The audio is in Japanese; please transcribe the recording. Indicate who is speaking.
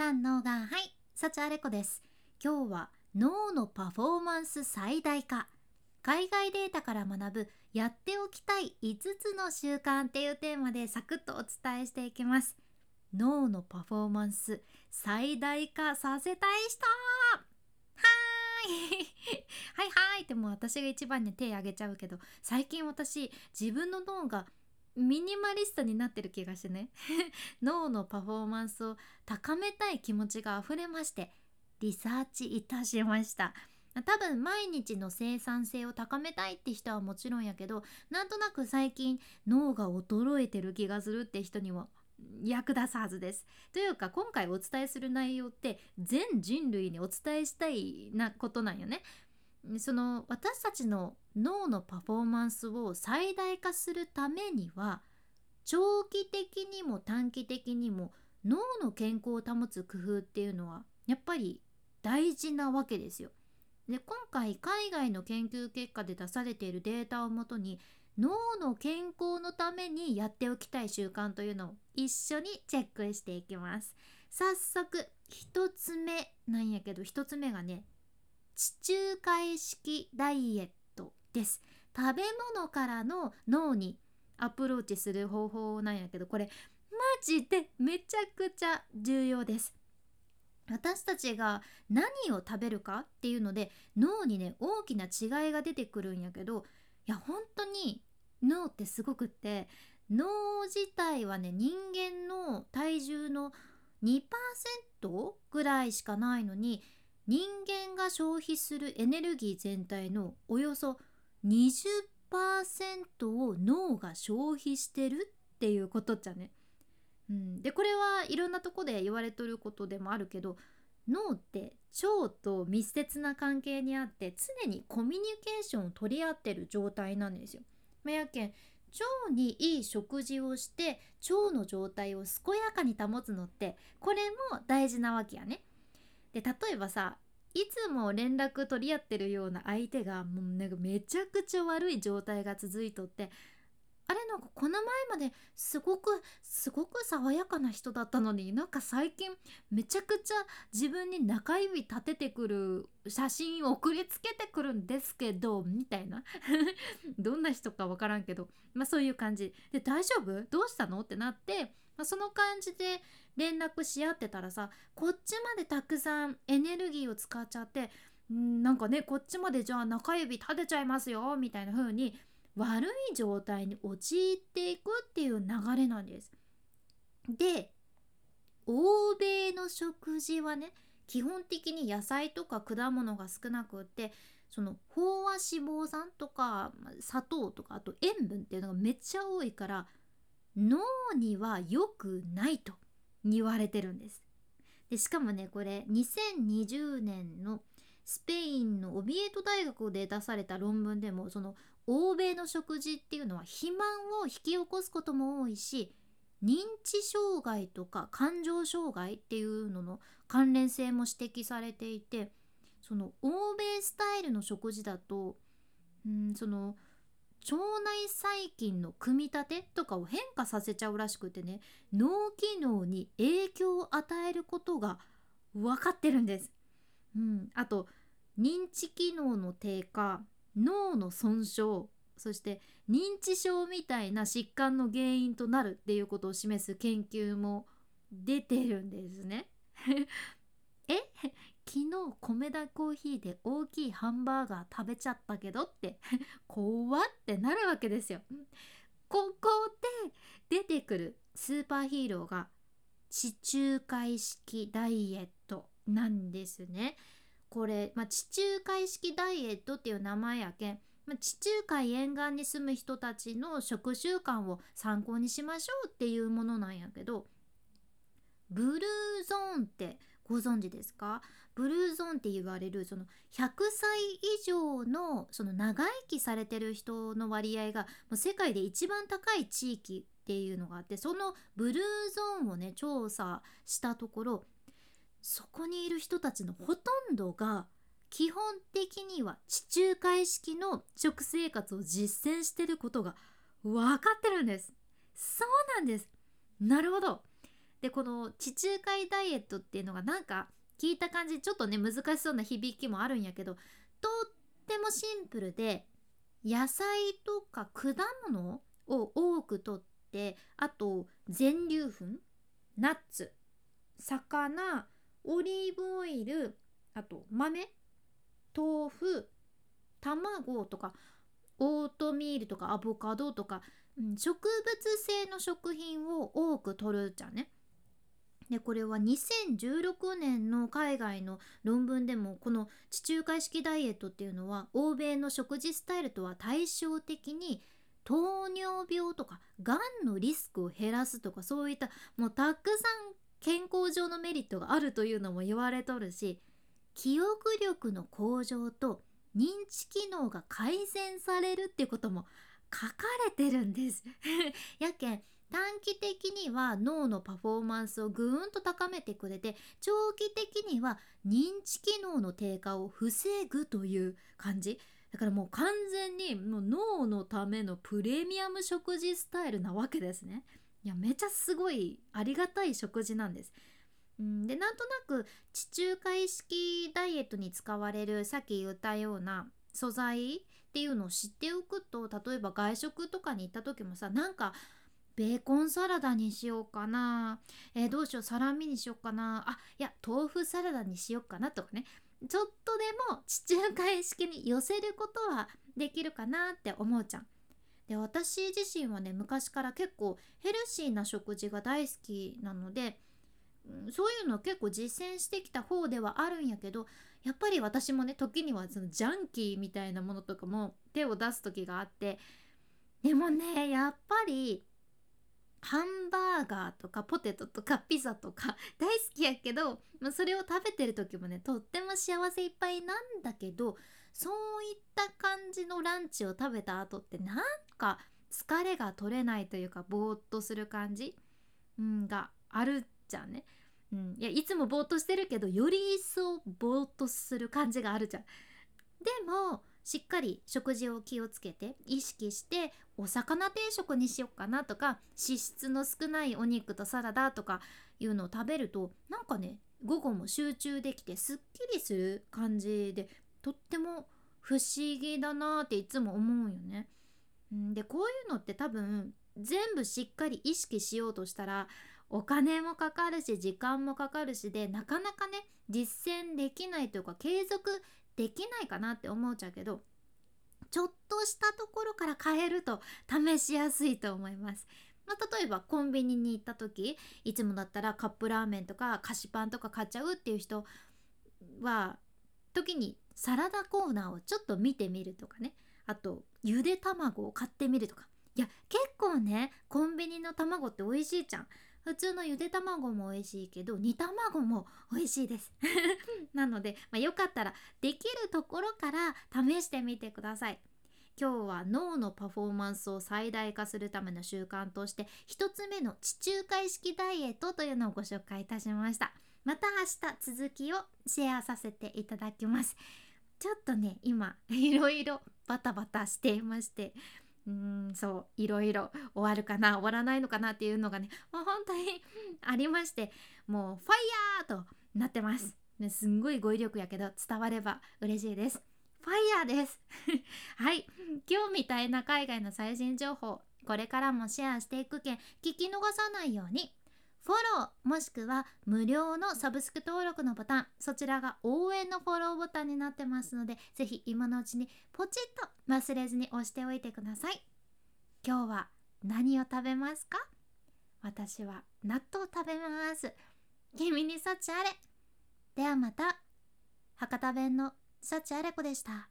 Speaker 1: 三のがはい幸あれ子です。今日は脳のパフォーマンス最大化。海外データから学ぶやっておきたい5つの習慣っていうテーマでサクッとお伝えしていきます。脳のパフォーマンス最大化させたい人。はーい。はいはい。ってもう私が一番に手挙げちゃうけど最近私自分の脳がミニマリストになってる気がしてね 脳のパフォーマンスを高めたい気持ちが溢れましてリサーチいたしました多分毎日の生産性を高めたいって人はもちろんやけどなんとなく最近脳が衰えてる気がするって人にも役立つはずです。というか今回お伝えする内容って全人類にお伝えしたいなことなんよね。その私たちの脳のパフォーマンスを最大化するためには長期的にも短期的にも脳の健康を保つ工夫っていうのはやっぱり大事なわけですよ。で今回海外の研究結果で出されているデータをもとに脳の健康のためにやっておきたい習慣というのを一緒にチェックしていきます。早速1つ目なんやけど1つ目がね地中海式ダイエットです。食べ物からの脳にアプローチする方法なんやけどこれマジでめちゃくちゃ重要です。私たちが何を食べるかっていうので脳にね大きな違いが出てくるんやけどいや本当に脳ってすごくって脳自体はね人間の体重の2%ぐらいしかないのに人間が消費するエネルギー全体のおよそ20%を脳が消費してるっていうことじゃね。うん、でこれはいろんなとこで言われとることでもあるけど脳って腸と密接な関係にあって常にコミュニケーションを取り合ってる状態なんですよ。まやけん腸にいい食事をして腸の状態を健やかに保つのってこれも大事なわけやね。で例えばさいつも連絡取り合ってるような相手がもうなんかめちゃくちゃ悪い状態が続いとってあれなんかこの前まですごくすごく爽やかな人だったのになんか最近めちゃくちゃ自分に中指立ててくる写真を送りつけてくるんですけどみたいな。どんな人か分からんけど。まあそういう感じ。で大丈夫？どうしたの？ってなって、まあ、その感じで連絡し合ってたらさこっちまでたくさんエネルギーを使っちゃってんなんかねこっちまでじゃあ中指立てちゃいますよみたいな風に悪い状態に陥っていくっていう流れなんです。で欧米の食事はね基本的に野菜とか果物が少なくってその飽和脂肪酸とか砂糖とかあと塩分っていうのがめっちゃ多いから脳には良くないと言われてるんです。でしかもねこれ2020年のスペインのオビエト大学で出された論文でもその欧米の食事っていうのは肥満を引き起こすことも多いし認知障害とか感情障害っていうのの関連性も指摘されていてその欧米スタイルの食事だとうんその腸内細菌の組み立てとかを変化させちゃうらしくてね脳機能に影響を与えることが分かってるんです。うん、あと認知機能の低下脳の損傷そして認知症みたいな疾患の原因となるっていうことを示す研究も出てるんですね。え？昨日米田コーヒーで大きいハンバーガー食べちゃったけどって？怖ってなるわけですよ。ここで出てくるスーパーヒーローが地中海式ダイエットなんですね。これ、まあ、地中海式ダイエットっていう名前やけん、まあ、地中海沿岸に住む人たちの食習慣を参考にしましょうっていうものなんやけどブルーゾーンってご存知ですか？ブルーゾーンって言われるその100歳以上のその長生きされてる人の割合がもう世界で一番高い地域っていうのがあってそのブルーゾーンをね調査したところそこにいる人たちのほとんどが基本的には地中海式の食生活を実践してることが分かってるんです。そうなんです。なるほど。でこの地中海ダイエットっていうのがなんか聞いた感じちょっとね難しそうな響きもあるんやけどとってもシンプルで野菜とか果物を多くとってあと全粒粉ナッツ魚オリーブオイルあと豆豆腐卵とかオートミールとかアボカドとか、うん、植物性の食品を多く摂るじゃんね。でこれは2016年の海外の論文でもこの地中海式ダイエットっていうのは欧米の食事スタイルとは対照的に糖尿病とかがんのリスクを減らすとかそういったもうたくさん健康上のメリットがあるというのも言われとるし記憶力の向上と認知機能が改善されるっていうことも書かれてるんです。やけん短期的には脳のパフォーマンスをぐーんと高めてくれて長期的には認知機能の低下を防ぐという感じ。だからもう完全にもう脳のためのプレミアム食事スタイルなわけですね。いやめちゃすごいありがたい食事なんです。んでなんとなく地中海式ダイエットに使われるさっき言ったような素材っていうのを知っておくと例えば外食とかに行った時もさなんかベーコンサラダにしようかな、えー、どうしようサラミにしようかな。あいや豆腐サラダにしようかなとかね。ちょっとでも地中海式に寄せることはできるかなって思うじゃん。で私自身はね昔から結構ヘルシーな食事が大好きなのでそういうの結構実践してきた方ではあるんやけどやっぱり私もね時にはそのジャンキーみたいなものとかも手を出す時があってでもねやっぱりハンバーガーとかポテトとかピザとか 大好きやけど、まあ、それを食べてる時もねとっても幸せいっぱいなんだけどそういった感じのランチを食べた後ってなんか疲れが取れないというかぼーっとする感じ、があるじゃんね。うん、いやいつもぼーっとしてるけどより一層ぼーっとする感じがあるじゃん。でもしっかり食事を気をつけて意識してお魚定食にしよっかなとか脂質の少ないお肉とサラダとかいうのを食べるとなんかね午後も集中できてすっきりする感じでとっても不思議だなっていつも思うよね。でこういうのって多分全部しっかり意識しようとしたらお金もかかるし時間もかかるしでなかなかね実践できないというか継続できないかなって思っちゃうけどちょっとしたところから変えると試しやすいと思います。まあ、例えばコンビニに行った時いつもだったらカップラーメンとか菓子パンとか買っちゃうっていう人は時にサラダコーナーをちょっと見てみるとかね。あとゆで卵を買ってみるとか。いや結構ねコンビニの卵って美味しいじゃん。普通のゆで卵も美味しいけど煮卵も美味しいです。なので、まあ、よかったらできるところから試してみてください。今日は脳のパフォーマンスを最大化するための習慣として1つ目の地中海式ダイエットというのをご紹介いたしました。また明日続きをシェアさせていただきます。ちょっとね今 いろいろバタバタしていましてうんそういろいろ終わるかな終わらないのかなっていうのがねもう本当にありましてもうファイヤーとなってます、ね、すんごい語彙力やけど伝われば嬉しいです。ファイヤーです。はい。今日みたいな海外の最新情報これからもシェアしていくけん聞き逃さないように。フォローもしくは無料のサブスク登録のボタンそちらが応援のフォローボタンになってますのでぜひ今のうちにポチッと忘れずに押しておいてください。今日は何を食べますか？私は納豆を食べます。君に幸あれ。ではまた。博多弁の幸あれ子でした。